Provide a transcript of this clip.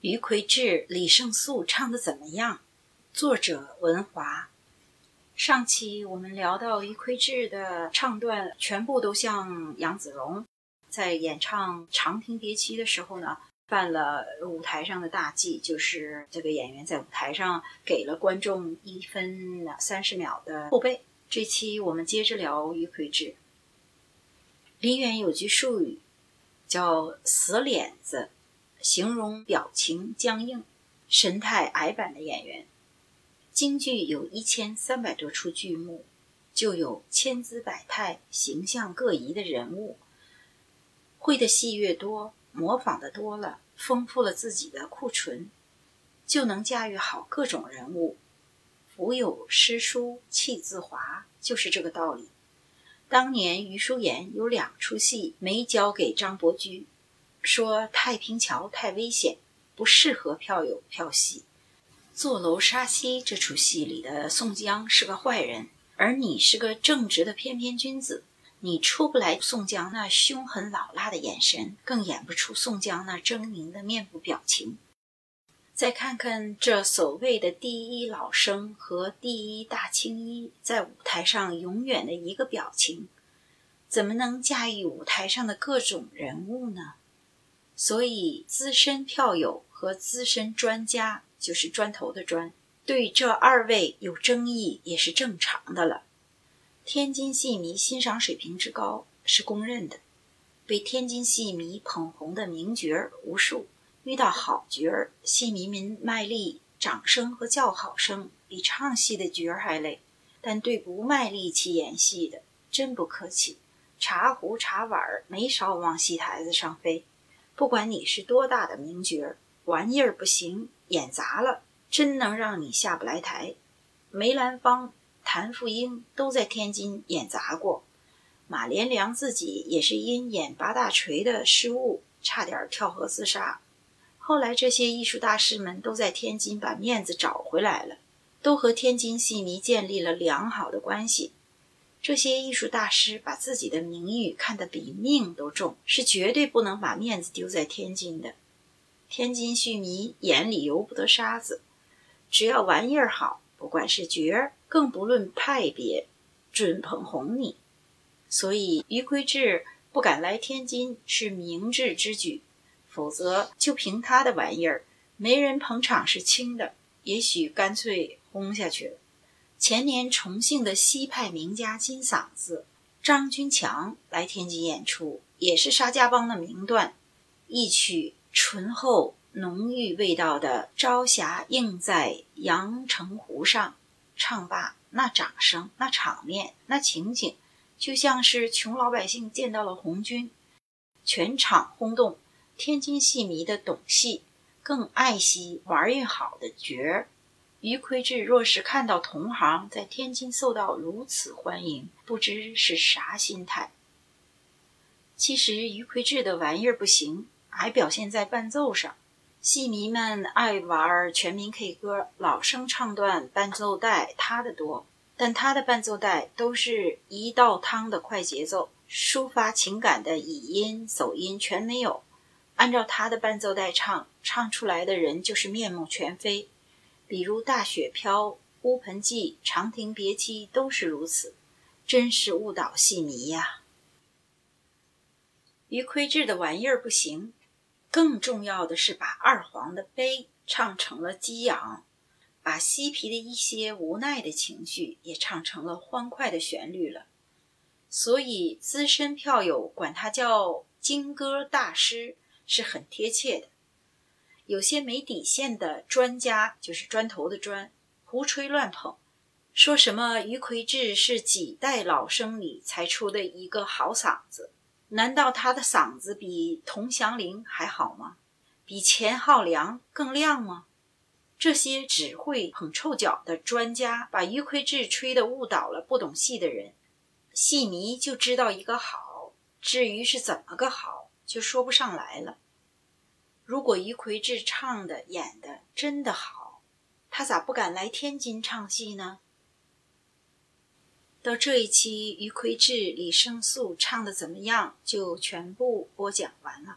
余魁志、李胜素唱的怎么样？作者文华。上期我们聊到余魁志的唱段，全部都像杨子荣在演唱《长亭别妻》的时候呢，犯了舞台上的大忌，就是这个演员在舞台上给了观众一分三十秒的后背。这期我们接着聊余魁志。梨园有句术语叫“死脸子”。形容表情僵硬、神态矮板的演员。京剧有一千三百多出剧目，就有千姿百态、形象各异的人物。会的戏越多，模仿的多了，丰富了自己的库存，就能驾驭好各种人物。腹有诗书气自华，就是这个道理。当年余叔岩有两出戏没交给张伯驹。说太平桥太危险，不适合票友票戏。坐楼杀妻这出戏里的宋江是个坏人，而你是个正直的翩翩君子，你出不来宋江那凶狠老辣的眼神，更演不出宋江那狰狞的面部表情。再看看这所谓的第一老生和第一大青衣，在舞台上永远的一个表情，怎么能驾驭舞台上的各种人物呢？所以，资深票友和资深专家，就是砖头的砖，对这二位有争议也是正常的了。天津戏迷欣赏水平之高是公认的，被天津戏迷捧红的名角儿无数，遇到好角儿，戏迷们卖力，掌声和叫好声比唱戏的角儿还累。但对不卖力气演戏的，真不客气，茶壶茶碗儿没少往戏台子上飞。不管你是多大的名角，玩意儿不行，演砸了，真能让你下不来台。梅兰芳、谭富英都在天津演砸过，马连良自己也是因演八大锤的失误，差点跳河自杀。后来这些艺术大师们都在天津把面子找回来了，都和天津戏迷建立了良好的关系。这些艺术大师把自己的名誉看得比命都重，是绝对不能把面子丢在天津的。天津戏迷眼里由不得沙子，只要玩意儿好，不管是角儿，更不论派别，准捧红你。所以余魁志不敢来天津是明智之举，否则就凭他的玩意儿，没人捧场是轻的，也许干脆轰下去了。前年重庆的西派名家金嗓子张君强来天津演出，也是沙家浜的名段，一曲醇厚浓郁味道的《朝霞映在阳澄湖上》，唱罢那掌声、那场面、那情景，就像是穷老百姓见到了红军，全场轰动。天津戏迷的懂戏，更爱惜玩意好的角儿。余魁志若是看到同行在天津受到如此欢迎，不知是啥心态。其实余魁志的玩意儿不行，还表现在伴奏上。戏迷们爱玩全民 K 歌，老生唱段伴奏带他的多，但他的伴奏带都是一道汤的快节奏，抒发情感的乙音、走音全没有。按照他的伴奏带唱，唱出来的人就是面目全非。比如《大雪飘》《乌盆记》《长亭别妻》都是如此，真是误导戏迷呀。于魁志的玩意儿不行，更重要的是把二黄的悲唱成了激昂，把嬉皮的一些无奈的情绪也唱成了欢快的旋律了。所以资深票友管他叫“金歌大师”是很贴切的。有些没底线的专家，就是砖头的砖，胡吹乱捧，说什么余魁志是几代老生里才出的一个好嗓子？难道他的嗓子比童祥林还好吗？比钱浩良更亮吗？这些只会捧臭脚的专家，把余魁志吹得误导了不懂戏的人。戏迷就知道一个好，至于是怎么个好，就说不上来了。如果于魁智唱的、演的真的好，他咋不敢来天津唱戏呢？到这一期，于魁智、李胜素唱的怎么样，就全部播讲完了。